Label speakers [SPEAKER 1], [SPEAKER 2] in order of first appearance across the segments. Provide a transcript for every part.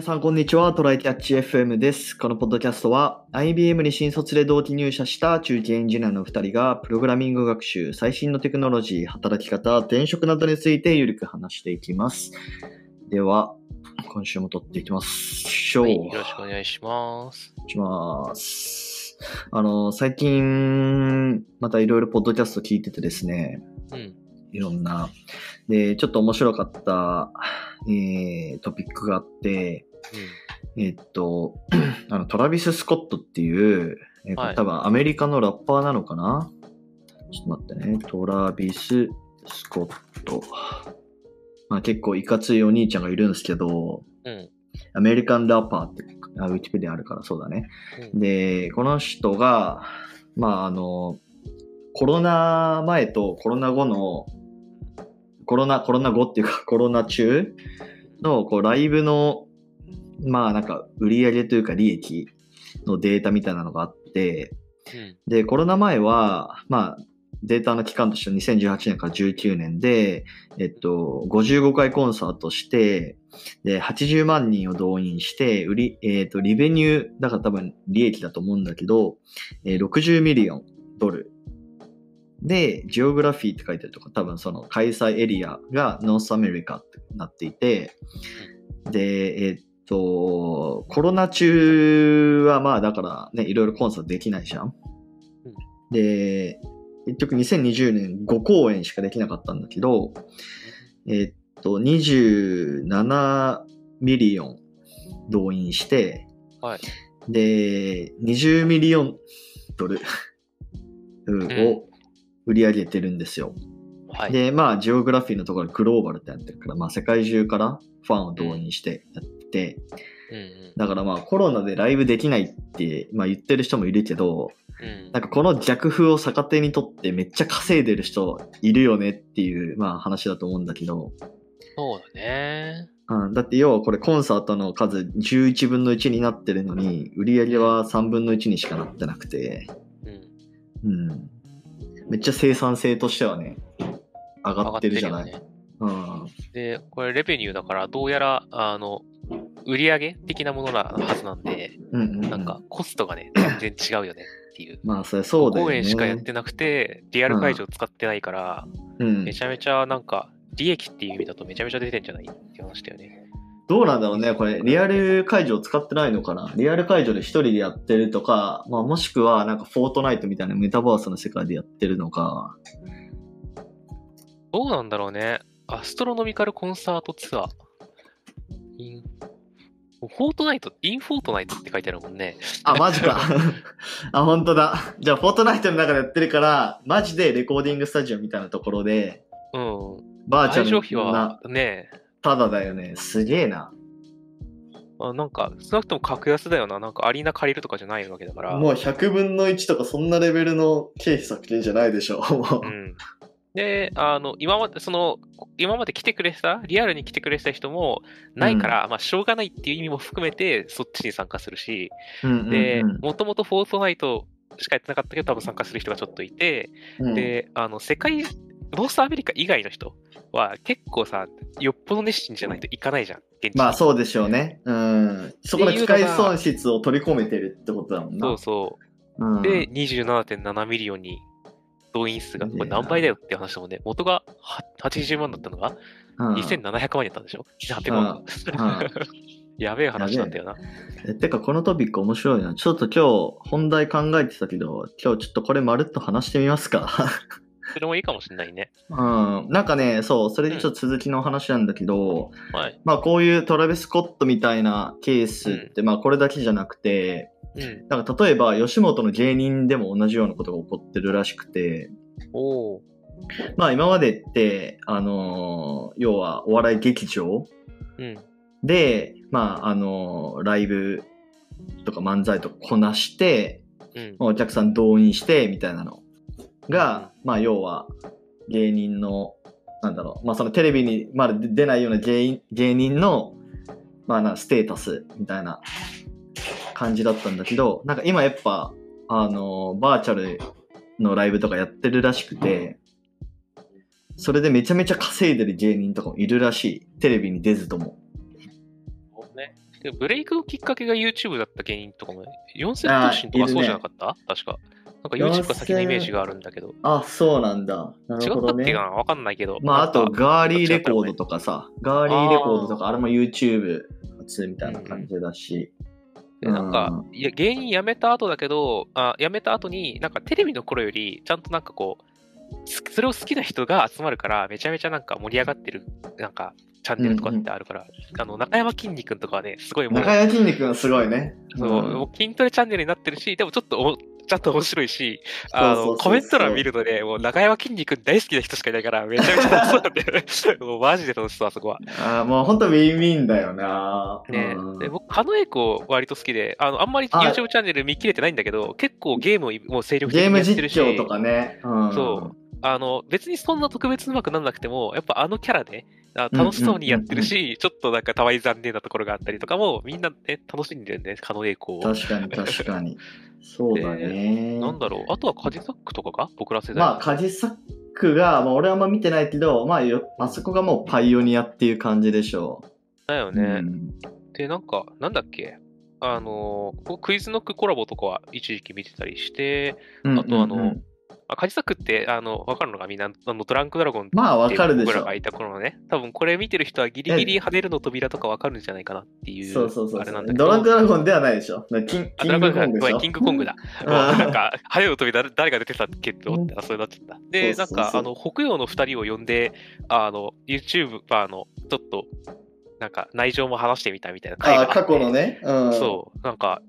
[SPEAKER 1] 皆さん、こんにちは。トライキャッチ FM です。このポッドキャストは、IBM に新卒で同期入社した中堅エンジニアの2人が、プログラミング学習、最新のテクノロジー、働き方、転職などについてゆるく話していきます。では、今週も撮っていきましょう。
[SPEAKER 2] はい、よろしくお願いします。
[SPEAKER 1] します。あの、最近、またいろいろポッドキャスト聞いててですね、
[SPEAKER 2] うん。
[SPEAKER 1] いろんな。で、ちょっと面白かった、えー、トピックがあって、えっと、あの、トラビス・スコットっていう、えー
[SPEAKER 2] はい
[SPEAKER 1] 多分アメリカのラッパーなのかな？ちょっと待ってね。トラビス・スコット。まあ結構いかついお兄ちゃんがいるんですけど、
[SPEAKER 2] うん。うん。
[SPEAKER 1] アメリカンラッパーって、あウィキペディアあるからそうだね。
[SPEAKER 2] うん
[SPEAKER 1] で、この人が、まああの、コロナ前とコロナ後の、コロナ、コロナ後っていうか コロナ中のこうライブの、まあなんか売り上げというか利益のデータみたいなのがあって、で、コロナ前は、まあ、データの期間としては2018年から19年で、えっと、55回コンサートして、で、80万人を動員して、売り、えっと、リベニュー、だから多分利益だと思うんだけど、えー60 million ドル。で、ジオグラフィーって書いてるとか、多分その開催エリアが North America ってなっていて、で、えっと、コロナ中はまあだからね、いろいろコンサートできないじゃん。で、結局2020年5公演しかできなかったんだけど、えっと、27 million動員して、
[SPEAKER 2] はい。
[SPEAKER 1] で、20ミリオンドルを売り上げてるんですよ。
[SPEAKER 2] はい。
[SPEAKER 1] で、まあ、ジオグラフィーのところグローバルってやってるから、まあ、世界中からファンを動員してやって、
[SPEAKER 2] うんうん。
[SPEAKER 1] だからまあ、コロナでライブできないって、まあ、言ってる人もいるけど、
[SPEAKER 2] うん
[SPEAKER 1] なんかこの逆風を逆手にとってめっちゃ稼いでる人いるよねっていう、まあ話だと思うんだけど、
[SPEAKER 2] そうだね。
[SPEAKER 1] うん、だって要はこれコンサートの数11分の1になってるのに、売り上げは3分の1にしかなってなくて、
[SPEAKER 2] うん。
[SPEAKER 1] うん。めっちゃ生産性としてはね、上がってるじゃない。
[SPEAKER 2] 上がって
[SPEAKER 1] うん。
[SPEAKER 2] で、これレベニューだから、どうやら、あの、売り上げ的なものなはずなんで、
[SPEAKER 1] うんうん、うん。
[SPEAKER 2] なんか、コストがね、全然違うよねっていう。
[SPEAKER 1] まあそれそうだよね。
[SPEAKER 2] 公演しかやってなくて、リアル会場使ってないから、
[SPEAKER 1] うん。
[SPEAKER 2] めちゃめちゃなんか、利益っていう意味だとめちゃめちゃ出てんじゃないって話だよね。
[SPEAKER 1] どうなんだろうね、これ、リアル会場使ってないのかな？リアル会場で一人でやってるとか、まあもしくはなんかフォートナイトみたいなメタバースの世界でやってるのか。
[SPEAKER 2] どうなんだろうね。 Astronomical concert tour。in Fortnite、in Fortnite って書いてあるもんね。
[SPEAKER 1] あ、マジか。あ、本当だ。じゃあ、フォートナイトの中でやってるから、マジでレコーディングスタジオみたいなところで、
[SPEAKER 2] うん。
[SPEAKER 1] バーチャルな
[SPEAKER 2] は、ね、
[SPEAKER 1] ただだよね。すげえな。
[SPEAKER 2] あなんか、少なくとも格安だよな。なんかアリーナ借りるとかじゃないわけだから。
[SPEAKER 1] もう100分の1とかそんなレベルの経費削減じゃないでしょ。もう
[SPEAKER 2] うん。で、あの、今まで、その、今まで来てくれてた、リアルに来てくれてた人もないから、まあ、しょうがないっていう意味も含めて、そっちに参加するし、
[SPEAKER 1] うんうんうん
[SPEAKER 2] で、もともとフォートナイトしかやってなかったけど、多分参加する人がちょっといて、
[SPEAKER 1] うん
[SPEAKER 2] で、あの、世界、 North America 以外の人は結構さ、よっぽど熱心じゃないと行かないじゃん、
[SPEAKER 1] まあそうでしょうね。うん。そこの機会損失を取り込めてるってことだもんな。
[SPEAKER 2] そうそう。
[SPEAKER 1] うん
[SPEAKER 2] で、27.7 million に動員数が、これ何倍だよって話だもんね。元がは80万だったのが、
[SPEAKER 1] うん
[SPEAKER 2] 2700万になったんでしょ ?800 万か。やべえ話なんだよな。
[SPEAKER 1] えてかこのトピック面白いな。ちょっと今日本題考えてたけど、今日ちょっとこれまるっと話してみますか。
[SPEAKER 2] それもいいかもしれないね。
[SPEAKER 1] うん。なんかね、そう、それでちょっと続きの話なんだけど、
[SPEAKER 2] はい。
[SPEAKER 1] まあこういうトラビス・スコットみたいなケースって、まあこれだけじゃなくて、
[SPEAKER 2] うん。
[SPEAKER 1] なんか例えば吉本の芸人でも同じようなことが起こってるらしくて、
[SPEAKER 2] おー。
[SPEAKER 1] まあ今までって、あのー要はお笑い劇場
[SPEAKER 2] うん。
[SPEAKER 1] で、まああのーライブとか漫才とかこなして、
[SPEAKER 2] うん。
[SPEAKER 1] お客さん動員してみたいなのが、まあ要は芸人の、なんだろう、まあそのテレビにまだ出ないような芸芸人の、まあなステータスみたいな感じだったんだけど、なんか今やっぱ、あの、バーチャルのライブとかやってるらしくて、それでめちゃめちゃ稼いでる芸人とかもいるらしい。テレビに出ずとも。
[SPEAKER 2] ね。でブレイクのきっかけが YouTube だった芸人とかも、四千頭身とかそうじゃなかった、確か。なんか YouTube が先のイメージがあるんだけど。
[SPEAKER 1] あ、そうなんだ。な
[SPEAKER 2] 違
[SPEAKER 1] るほどね
[SPEAKER 2] ったっけか。な？わかんないけど。
[SPEAKER 1] まあ、あと、ガーリーレコードとかさ、ガーリーレコードとか、あれも YouTube 初みたいな感じだし。
[SPEAKER 2] でなんか、いや芸人辞めた後だけど、あ辞めた後に、なんかテレビの頃より、ちゃんとなんかこう、すそれを好きな人が集まるから、めちゃめちゃなんか盛り上がってる、なんか、チャンネルとかってあるから、あの、中山きんに君とかはね、すごいもう、
[SPEAKER 1] 中山筋肉がすごいね。
[SPEAKER 2] そう、
[SPEAKER 1] うん
[SPEAKER 2] もう筋トレチャンネルになってるし、でもちょっとお、ちゃんと面白いし、あの、コメント欄見るとね、もう中山きんに君大好きな人しかいないから、めちゃめちゃ楽しそうなんで、もうマジで楽しそう、あそこは。
[SPEAKER 1] あーもう本当ウィンウィンだよな。
[SPEAKER 2] ね
[SPEAKER 1] うん
[SPEAKER 2] で僕、狩野英孝割と好きで、あの、あんまり
[SPEAKER 1] あ
[SPEAKER 2] YouTube チャンネル見切れてないんだけど、結構ゲームをもう精力的
[SPEAKER 1] ゲーム
[SPEAKER 2] にやってるし、
[SPEAKER 1] 実況とかね。うん
[SPEAKER 2] そう。あの、別にそんな特別うまくなんなくても、やっぱあのキャラで、あ楽しそうにやってるし、ちょっとなんかたまに残念なところがあったりとかも、みんなね、楽しんでるんで、狩野英孝を。
[SPEAKER 1] 確かに確かに。そうだね。
[SPEAKER 2] なんだろう、あとはカジサックとかか？僕ら世代。
[SPEAKER 1] まあ、カジサックが、まあ、俺はあんま見てないけど、まあよ、あそこがもうパイオニアっていう感じでしょう。
[SPEAKER 2] だよね。
[SPEAKER 1] うん
[SPEAKER 2] で、なんか、なんだっけ？あの、僕クイズノックコラボとかは一時期見てたりして、あとあの
[SPEAKER 1] うんうんうん
[SPEAKER 2] あカジサックって、あの、わかるのがみんな、あの、ドランクドラゴンって
[SPEAKER 1] まあ、わかるでしょ
[SPEAKER 2] 僕らが。いた頃のね、多分これ見てる人はギリギリ跳ねるの扉とかわかるんじゃないかなっていう、
[SPEAKER 1] そうそうそう。
[SPEAKER 2] あれなんだけど。
[SPEAKER 1] ドランクドラゴンではないでしょ。キンキングコングでしょ。
[SPEAKER 2] キングコングだ。なんか、跳ねるの扉誰誰が出てたっけって思ったら、それになっちゃった。で、なんか、あの、北洋の二人を呼んで、あの、YouTuber の、ちょっと、なんか、内情も話してみたみたいな回が
[SPEAKER 1] あ過去のね。うん。
[SPEAKER 2] そう、なんか、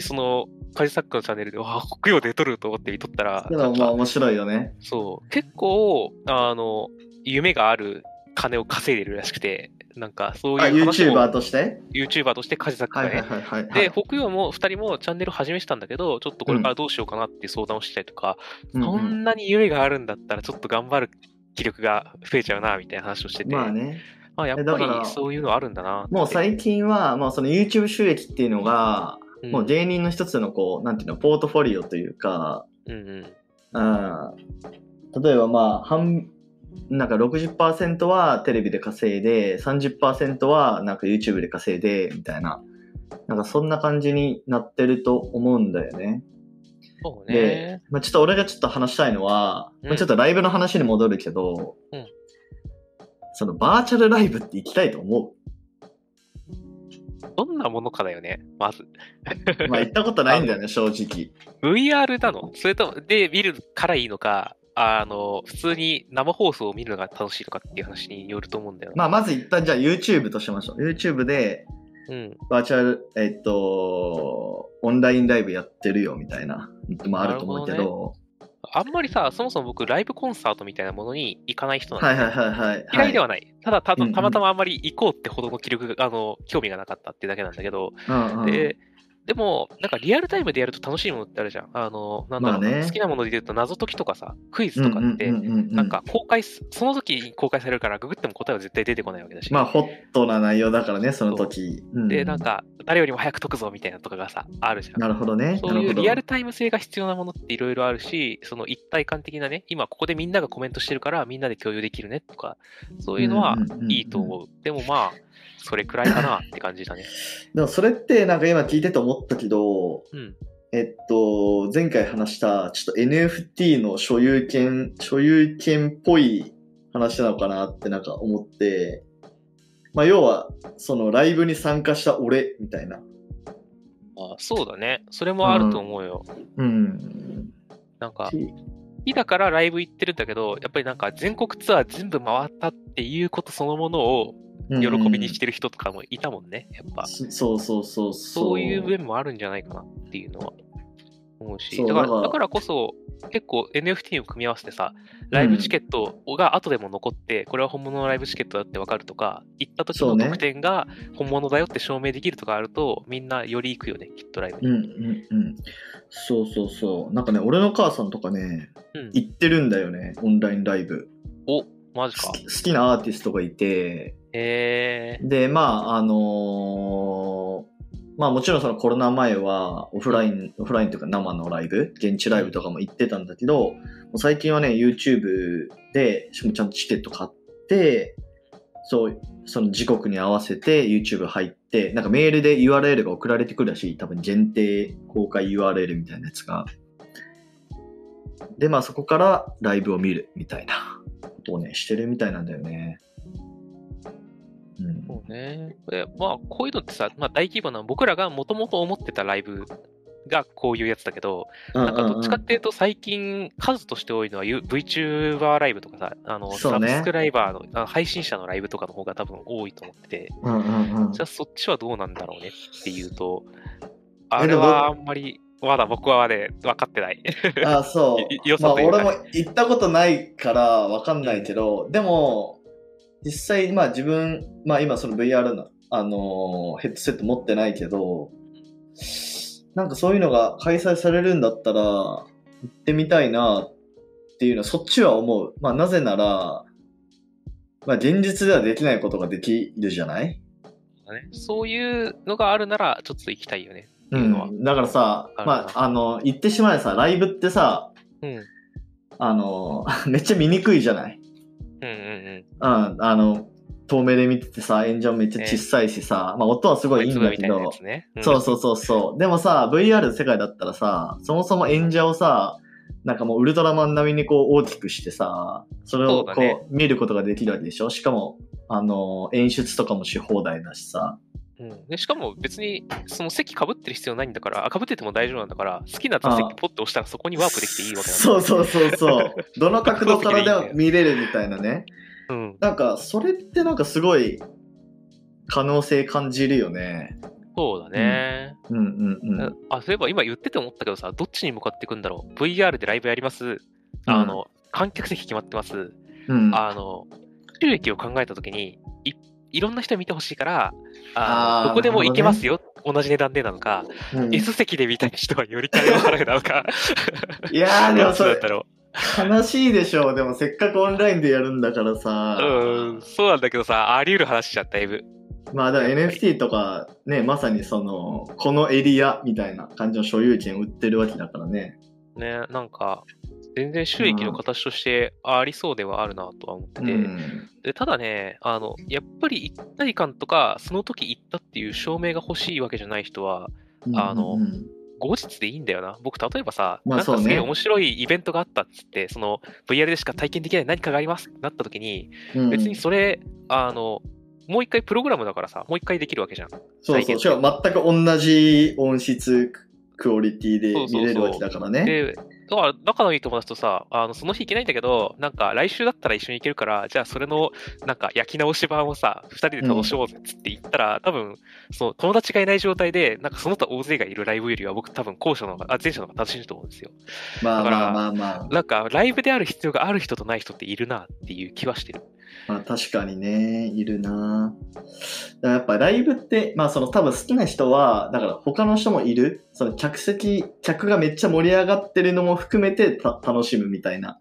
[SPEAKER 2] その、カジサックのチャンネルで、わあ、北洋で撮ると思って見とったら、
[SPEAKER 1] まあ面白いよね。
[SPEAKER 2] そう、結構、あの、夢がある金を稼いでるらしくて、なんか、そう
[SPEAKER 1] あ、
[SPEAKER 2] いう話も
[SPEAKER 1] YouTuber として
[SPEAKER 2] ？YouTuber としてカジサック
[SPEAKER 1] はい
[SPEAKER 2] がね、
[SPEAKER 1] はいはいはい。
[SPEAKER 2] で、北洋も2人もチャンネル始めてたんだけど、ちょっとこれからどうしようかなって相談をしたりとか、
[SPEAKER 1] うんうん
[SPEAKER 2] そんなに夢があるんだったらちょっと頑張る気力が増えちゃうな、みたいな話をしてて、
[SPEAKER 1] まあね。
[SPEAKER 2] まあやっぱりそういうのあるんだな。
[SPEAKER 1] もう最近は、もうその YouTube 収益っていうのが、
[SPEAKER 2] うん
[SPEAKER 1] もう芸人の一つのこう、なんていうの、ポートフォリオというか、
[SPEAKER 2] うんうん。
[SPEAKER 1] うん例えばまあ、半、なんか60%はテレビで稼いで、30%はなんか YouTube で稼いで、みたいな。なんかそんな感じになってると思うんだよね。
[SPEAKER 2] そう
[SPEAKER 1] で
[SPEAKER 2] ね。、
[SPEAKER 1] まあ、ちょっと俺がちょっと話したいのは、
[SPEAKER 2] うん
[SPEAKER 1] まあちょっとライブの話に戻るけど、
[SPEAKER 2] うん
[SPEAKER 1] そのバーチャルライブって行きたいと思
[SPEAKER 2] どんなものかだよね、まず。
[SPEAKER 1] う。まあ行ったことないんだよね、正直。
[SPEAKER 2] VR なの？それとも、で見るからいいのか、あの、普通に生放送を見るのが楽しいのかっていう話によると思うんだよな。
[SPEAKER 1] まあまず一旦じゃあ YouTube としましょう。YouTube で
[SPEAKER 2] うん。
[SPEAKER 1] バーチャル、えっと、オンラインライブやってるよみたいなのもあると思うけど、
[SPEAKER 2] あんまりさ、そもそも僕、ライブコンサートみたいなものに行かない人なんで、
[SPEAKER 1] はいはいはいはい。は
[SPEAKER 2] 嫌いではない。ただた、たまたまあんまり行こうってほどの記録が、あの、興味がなかったっていうだけなんだけど、
[SPEAKER 1] い。うんうん
[SPEAKER 2] で、でも、なんかリアルタイムでやると楽しいものってあるじゃん。あの、なんだろうな、
[SPEAKER 1] まあね
[SPEAKER 2] 好きなもので言うと謎解きとかさ、クイズとかって、なんか公開す、その時に公開されるから、ググっても答えは絶対出てこないわけだし。
[SPEAKER 1] まあホットな内容だからね、その時。うん
[SPEAKER 2] で、なんか、誰よりも早く解くぞみたいなとかがさ、あるじゃん。
[SPEAKER 1] なるほどね。
[SPEAKER 2] そういうリアルタイム性が必要なものっていろいろあるし、その一体感的なね、今ここでみんながコメントしてるからみんなで共有できるねとか、そういうのは
[SPEAKER 1] い
[SPEAKER 2] いいと思う。でもまあ、それくらいかなって感じだね。
[SPEAKER 1] でもそれってなんか今聞いてて思ったけど、
[SPEAKER 2] うん。
[SPEAKER 1] えっと、前回話した、ちょっと NFT の所有権、所有権っぽい話なのかなってなんか思って、まあ要は、そのライブに参加した俺みたいな。
[SPEAKER 2] あそうだね。それもあると思うよ。
[SPEAKER 1] うん。
[SPEAKER 2] なんか、好きだからライブ行ってるんだけど、やっぱりなんか全国ツアー全部回ったっていうことそのものを喜びにしてる人とかもいたもんね、やっぱ。
[SPEAKER 1] そそうそうそうそう。
[SPEAKER 2] いう面もあるんじゃないかなっていうのは思うし、だから
[SPEAKER 1] だから
[SPEAKER 2] こそ結構 NFT を組み合わせてさ、ライブチケットが後でも残って、これは本物のライブチケットだって分かるとか、行った時の特典が本物だよって証明できるとかあると、みんなより行くよね、きっとライブに。
[SPEAKER 1] うんうんうん。そうそうそう。なんかね、俺の母さんとかね、
[SPEAKER 2] うん。
[SPEAKER 1] 行ってるんだよね、オンラインライブ。
[SPEAKER 2] お、マジか
[SPEAKER 1] 好きなアーティストがいて、
[SPEAKER 2] へえ、
[SPEAKER 1] で、まあ、あのーまあもちろんそのコロナ前はオフライン、オフラインというか生のライブ、現地ライブとかも行ってたんだけど、もう最近はね、YouTube で、しかもちゃんとチケット買って、そう、その時刻に合わせて YouTube 入って、なんかメールで URL が送られてくるらしい。多分限定公開 URL みたいなやつが。で、まあそこからライブを見るみたいなことをね、してるみたいなんだよね。
[SPEAKER 2] ね。でまあ、こういうのってさ、まあ、大規模な、僕らがもともと思ってたライブがこういうやつだけど、なんかどっちかっていうと最近数として多いのは VTuber ライブとかさ、あの、サブスクライバーのあ配信者のライブとかの方が多分多いと思ってて、
[SPEAKER 1] うんうんうん
[SPEAKER 2] じゃあそっちはどうなんだろうねっていうと、あれはあんまり、まだ僕はね、分かってない。
[SPEAKER 1] あそう。まあ
[SPEAKER 2] さというか
[SPEAKER 1] 俺も行ったことないからわかんないけど、でも、実際、まあ自分、まあ今その VR の、あのーヘッドセット持ってないけど、なんかそういうのが開催されるんだったら、行ってみたいなっていうのは、そっちは思う。まあなぜなら、まあ現実ではできないことができるじゃない？
[SPEAKER 2] ねそういうのがあるなら、ちょっと行きたいよね。
[SPEAKER 1] うん。だからさ、まあ、あの、言ってしまえばさ、ライブってさ、
[SPEAKER 2] うん。
[SPEAKER 1] あの、めっちゃ見にくいじゃない？
[SPEAKER 2] うんうんうん。
[SPEAKER 1] うん、あの、遠目で見ててさ、演者もめっちゃ小さいしさ、まあ音はすごいいいんだけど
[SPEAKER 2] ね。ん
[SPEAKER 1] そうそうそうそう。でもさ、VR の世界だったらさ、そもそも演者をさ、なんかもうウルトラマン並みにこう大きくしてさ、それをこ
[SPEAKER 2] う
[SPEAKER 1] 見ることができるわけでしょ？しかも、あの、演出とかもし放題だしさ。
[SPEAKER 2] うん、でしかも別にその席かぶってる必要ないんだから、あかぶってても大丈夫なんだから、好きな座席ポッと押したらそこにワープできていいわけなんだ
[SPEAKER 1] そうそうそうそう。どの角度からでも見れるみたいなね。
[SPEAKER 2] うん。
[SPEAKER 1] なんか、それってなんかすごい可能性感じるよね。
[SPEAKER 2] そうだね。
[SPEAKER 1] うんうんうん。
[SPEAKER 2] あ、そういえば今言ってて思ったけどさ、どっちに向かっていくんだろう？VR でライブやります？あの、観客席決まってます。
[SPEAKER 1] うん、
[SPEAKER 2] あの、収益を考えたときに、いいろんな人に見てほしいから、
[SPEAKER 1] あ
[SPEAKER 2] どこでも行けますよ、同じ値段でなのか、
[SPEAKER 1] うん
[SPEAKER 2] S 席で見たい人はより金を払うなのか、
[SPEAKER 1] いやー、でもそれ悲しいでしょう。でもせっかくオンラインでやるんだからさ。
[SPEAKER 2] う。うん、そうなんだけどさ、あり得る話じゃん、だいぶ。
[SPEAKER 1] まあだから NFT とかね、まさにその、このエリアみたいな感じの所有権を売ってるわけだからね。
[SPEAKER 2] ね、なんか、全然収益の形としてありそうではあるなとは思ってて、
[SPEAKER 1] うん。
[SPEAKER 2] でただね、あの、やっぱり一体感とか、その時行ったっていう証明が欲しいわけじゃない人は、あの
[SPEAKER 1] うん
[SPEAKER 2] 後日でいいんだよな。僕、例えばさ、
[SPEAKER 1] まあそうね
[SPEAKER 2] なんかすげえ面白いイベントがあったっつって、その VR でしか体験できない何かがありますってなった時に、
[SPEAKER 1] うん
[SPEAKER 2] 別にそれ、あの、もう一回プログラムだからさ、もう一回できるわけじゃん。
[SPEAKER 1] そうそう。しかも全く同じ音質、クオリティで
[SPEAKER 2] そうそうそう
[SPEAKER 1] 見れるわけだからね。
[SPEAKER 2] で、だから仲のいい友達とさ、あのその日行けないんだけど、なんか来週だったら一緒に行けるから、じゃあそれのなんか焼き直し版をさ、二人で楽しもうぜっつって言ったら、多分、その友達がいない状態で、なんかその他大勢がいるライブよりは僕多分後者の方が、あ、前者の方が正しいと思うんですよ。だから
[SPEAKER 1] まあまあまあまあ。
[SPEAKER 2] なんかライブである必要がある人とない人っているなっていう気はしてる。
[SPEAKER 1] まあ確かにね、いるなやっぱライブって、まあその多分好きな人は、だから他の人もいる、その客席、客がめっちゃ盛り上がってるのも含めてた楽しむみたいな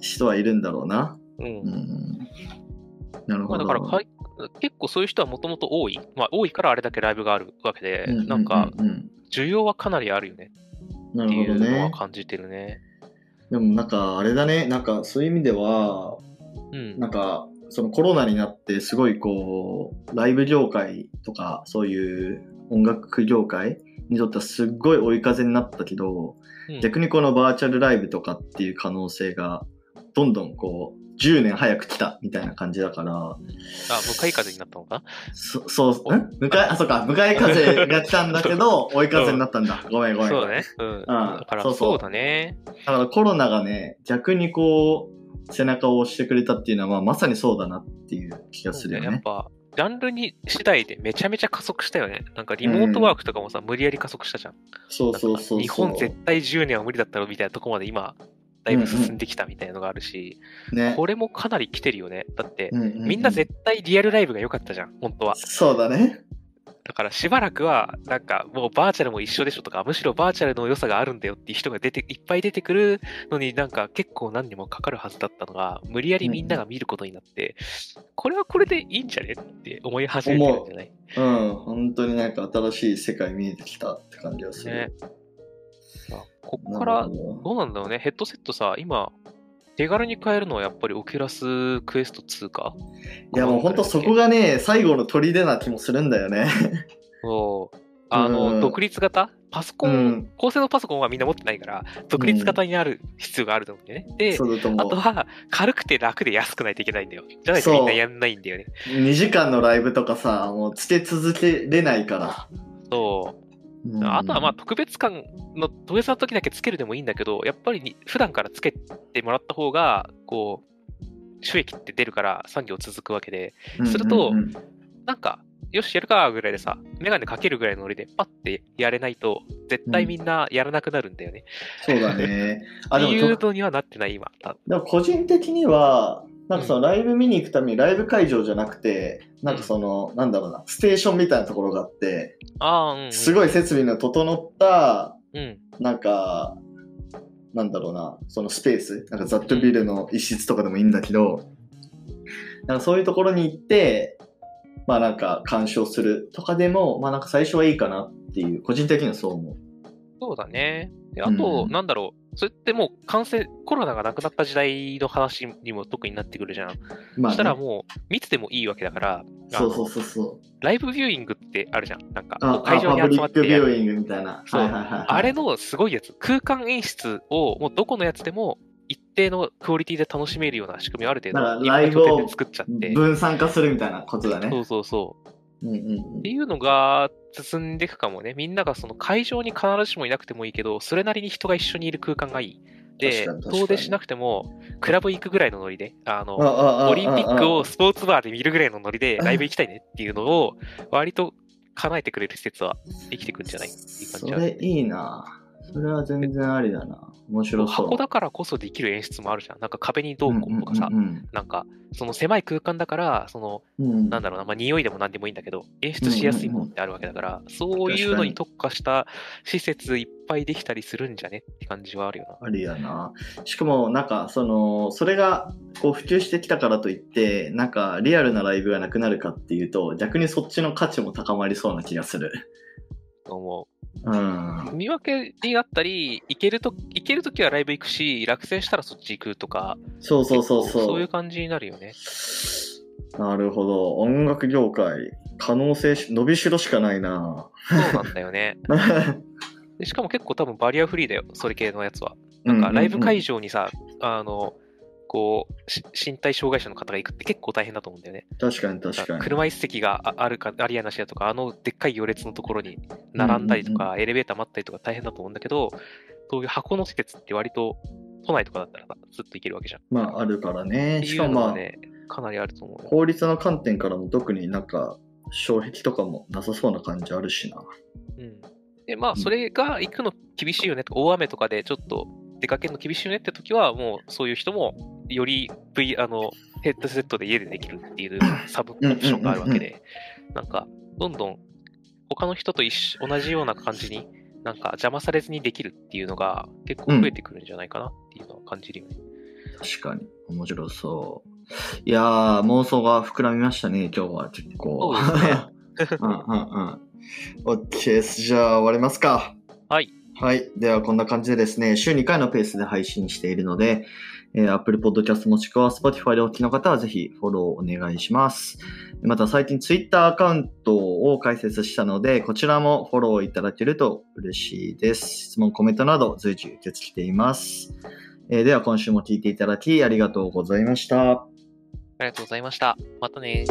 [SPEAKER 1] 人はいるんだろうな。
[SPEAKER 2] うん。
[SPEAKER 1] うん。なる
[SPEAKER 2] まあ、
[SPEAKER 1] ほど。
[SPEAKER 2] だからかい結構そういう人はもともと多い。まあ多いからあれだけライブがあるわけで、なんか
[SPEAKER 1] うん
[SPEAKER 2] 需要はかなりあるよね
[SPEAKER 1] な
[SPEAKER 2] っていう
[SPEAKER 1] るほどね。
[SPEAKER 2] のは感じてるね。
[SPEAKER 1] でもなんかあれだね、なんかそういう意味では、
[SPEAKER 2] うん。
[SPEAKER 1] なんかそのコロナになってすごいこう、ライブ業界とかそういう音楽業界にとってはすっごい追い風になったけど、
[SPEAKER 2] うん
[SPEAKER 1] 逆にこのバーチャルライブとかっていう可能性がどんどんこう10年早く来たみたいな感じだから、
[SPEAKER 2] あ、向かい風になったのか？な
[SPEAKER 1] そそう、ん？向かい、あ、そうか、向かい風が来たんだけど、追い風になったんだ。ごめんごめん。
[SPEAKER 2] そうだね。うん。だから
[SPEAKER 1] そうそう
[SPEAKER 2] そうだね。
[SPEAKER 1] だからコロナがね、逆にこう、背中を押してくれたっていうのは、まあ、まさにそうだなっていう気がするよね。
[SPEAKER 2] やっぱ、ジャンルに次第でめちゃめちゃ加速したよね。なんかリモートワークとかもさ、無理やり加速したじゃん。
[SPEAKER 1] そうそうそうそう。
[SPEAKER 2] 日本絶対10年は無理だったろみたいなとこまで今、だいぶ進んできたみたいなのがあるし、
[SPEAKER 1] ね。
[SPEAKER 2] これもかなり来てるよね。だって、
[SPEAKER 1] うんうんうん
[SPEAKER 2] みんな絶対リアルライブが良かったじゃん、本当は。
[SPEAKER 1] そうだね。
[SPEAKER 2] だからしばらくは、なんかもうバーチャルも一緒でしょとか、むしろバーチャルの良さがあるんだよっていう人が出て、いっぱい出てくるのになんか結構何にもかかるはずだったのが、無理やりみんなが見ることになって、これはこれでいいんじゃねって思い始めてるんじゃない？
[SPEAKER 1] うん。本当になんか新しい世界見えてきたって感じがする。
[SPEAKER 2] ね。まあこっ
[SPEAKER 1] な
[SPEAKER 2] から
[SPEAKER 1] ど
[SPEAKER 2] うなんだろうね、ヘッドセットさ、今、手軽に買えるのはやっぱり Oculus Quest 2か？
[SPEAKER 1] いやもうほんとそこがね、最後の砦な気もするんだよね。
[SPEAKER 2] そう。あの、
[SPEAKER 1] うん
[SPEAKER 2] 独立型？パソコン、
[SPEAKER 1] うん
[SPEAKER 2] 高性能パソコンはみんな持ってないから、独立型になる必要があると思うんだよね。
[SPEAKER 1] うだと
[SPEAKER 2] あ。とは軽くて楽で安くないといけないんだよ。じゃないとみんなやんないんだよね。
[SPEAKER 1] 2時間のライブとかさ、もうつけ続けれないから。
[SPEAKER 2] そう。
[SPEAKER 1] うん
[SPEAKER 2] あとはまあ特別感の、特別な時だけつけるでもいいんだけど、やっぱりに普段からつけてもらった方が、こう、収益って出るから産業続くわけで、すると
[SPEAKER 1] うんうんうん
[SPEAKER 2] なんか、よし、やるかぐらいでさ、メガネかけるぐらいのノリでパッてやれないと、絶対みんなやらなくなるんだよね。
[SPEAKER 1] そうだね。あ、
[SPEAKER 2] っていう
[SPEAKER 1] でもと、
[SPEAKER 2] のにはなってない、今。
[SPEAKER 1] でも個人的には、なんかそのライブ見に行くためにライブ会場じゃなくて、なんかその、なんだろうな、ステーションみたいなところがあって、
[SPEAKER 2] ああ、うん、うん。
[SPEAKER 1] すごい設備の整った、
[SPEAKER 2] うん。
[SPEAKER 1] なんか、なんだろうな、そのスペース、なんかザットビルの一室とかでもいいんだけど、なんかそういうところに行って、まあなんか鑑賞するとかでも、まあなんか最初はいいかなっていう、個人的にはそう思う。
[SPEAKER 2] そうだね。であと、
[SPEAKER 1] うん
[SPEAKER 2] なんだろう。それってもう感染、コロナがなくなった時代の話にも特になってくるじゃん。
[SPEAKER 1] まあ、ね、
[SPEAKER 2] そしたらもう、密でもいいわけだから、
[SPEAKER 1] そうそうそうそう。
[SPEAKER 2] ライブビューイングってあるじゃん。なんか、会場に集まって
[SPEAKER 1] ビューイングみたいな。
[SPEAKER 2] そう
[SPEAKER 1] はいはいはいはい、
[SPEAKER 2] あれのすごいやつ、空間演出をもうどこのやつでも一定のクオリティで楽しめるような仕組みをある程度、
[SPEAKER 1] ライブを
[SPEAKER 2] 作っちゃって。
[SPEAKER 1] 分散化するみたいなことだね。
[SPEAKER 2] そうそうそう。
[SPEAKER 1] うんうんうん
[SPEAKER 2] っていうのが進んでいくかもね。みんながその会場に必ずしもいなくてもいいけど、それなりに人が一緒にいる空間がいい。で遠出しなくても、クラブ行くぐらいのノリで、あの、オリンピックをスポーツバーで見るぐらいのノリでライブ行きたいねっていうのを、割と叶えてくれる施設はできてくんじゃない？っていう感
[SPEAKER 1] そ
[SPEAKER 2] じある。
[SPEAKER 1] れいいな。それは全然ありだな。面白そう。
[SPEAKER 2] 箱だからこそできる演出もあるじゃん。なんか壁にどうこうとかさ、
[SPEAKER 1] うん
[SPEAKER 2] なんか、その狭い空間だから、その、
[SPEAKER 1] うんうん
[SPEAKER 2] なんだろうな、まあ、匂いでも何でもいいんだけど、演出しやすいものってあるわけだから、そういうのに特化した施設いっぱいできたりするんじゃねって感じはあるよな。
[SPEAKER 1] ありやな。しかも、なんか、その、それが、こう、普及してきたからといって、なんか、リアルなライブがなくなるかっていうと、逆にそっちの価値も高まりそうな気がする。
[SPEAKER 2] と思
[SPEAKER 1] うん。
[SPEAKER 2] う。見分けになったり、行けると、行けるときはライブ行くし、落選したらそっち行くとか、
[SPEAKER 1] そうそうそうそう。
[SPEAKER 2] そういう感じになるよね。
[SPEAKER 1] なるほど。音楽業界、可能性し、伸びしろしかないな。
[SPEAKER 2] そうなんだよね。でしかも結構多分バリアフリーだよ、それ系のやつは。なんかライブ会場にさ、あの、こう、し身体障害者の方が行くって結構大変だと思うんだよね。
[SPEAKER 1] 確かに確かに。
[SPEAKER 2] 車椅子席がああるか、ありやなしやとか、あのでっかい行列のところに並んだりとか、エレベーター待ったりとか大変だと思うんだけど、そういう箱の施設って割と都内とかだったらさずっと行けるわけじゃん。
[SPEAKER 1] まあ、あるからね。しかもまあ、
[SPEAKER 2] ね、かなりあると思うよ。
[SPEAKER 1] 法律の観点からも特になんか、障壁とかもなさそうな感じあるしな。
[SPEAKER 2] うん。で、まあ、それが行くの厳しいよねと、大雨とかでちょっと出かけるの厳しいよねって時は、もうそういう人も、より V、あの、ヘッドセットで家でできるっていう サブオプションがあるわけで、なんか、どんどん他の人と一緒、同じような感じに、なんか邪魔されずにできるっていうのが結構増えてくるんじゃないかなっていうのは感じるよね。
[SPEAKER 1] 確かに。面白そう。いやー、妄想が膨らみましたね、今日は結構。
[SPEAKER 2] そうですね
[SPEAKER 1] うんうんうん。OK。じゃあ終わりますか。
[SPEAKER 2] はい。
[SPEAKER 1] はい。ではこんな感じでですね、週2回のペースで配信しているので、えー Apple Podcast もしくは Spotify でお聞きの方はぜひフォローお願いします。また最近 Twitter アカウントを開設したので、こちらもフォローいただけると嬉しいです。質問、コメントなど随時受け付けています。えーでは今週も聞いていただきありがとうございました。
[SPEAKER 2] ありがとうございました。またね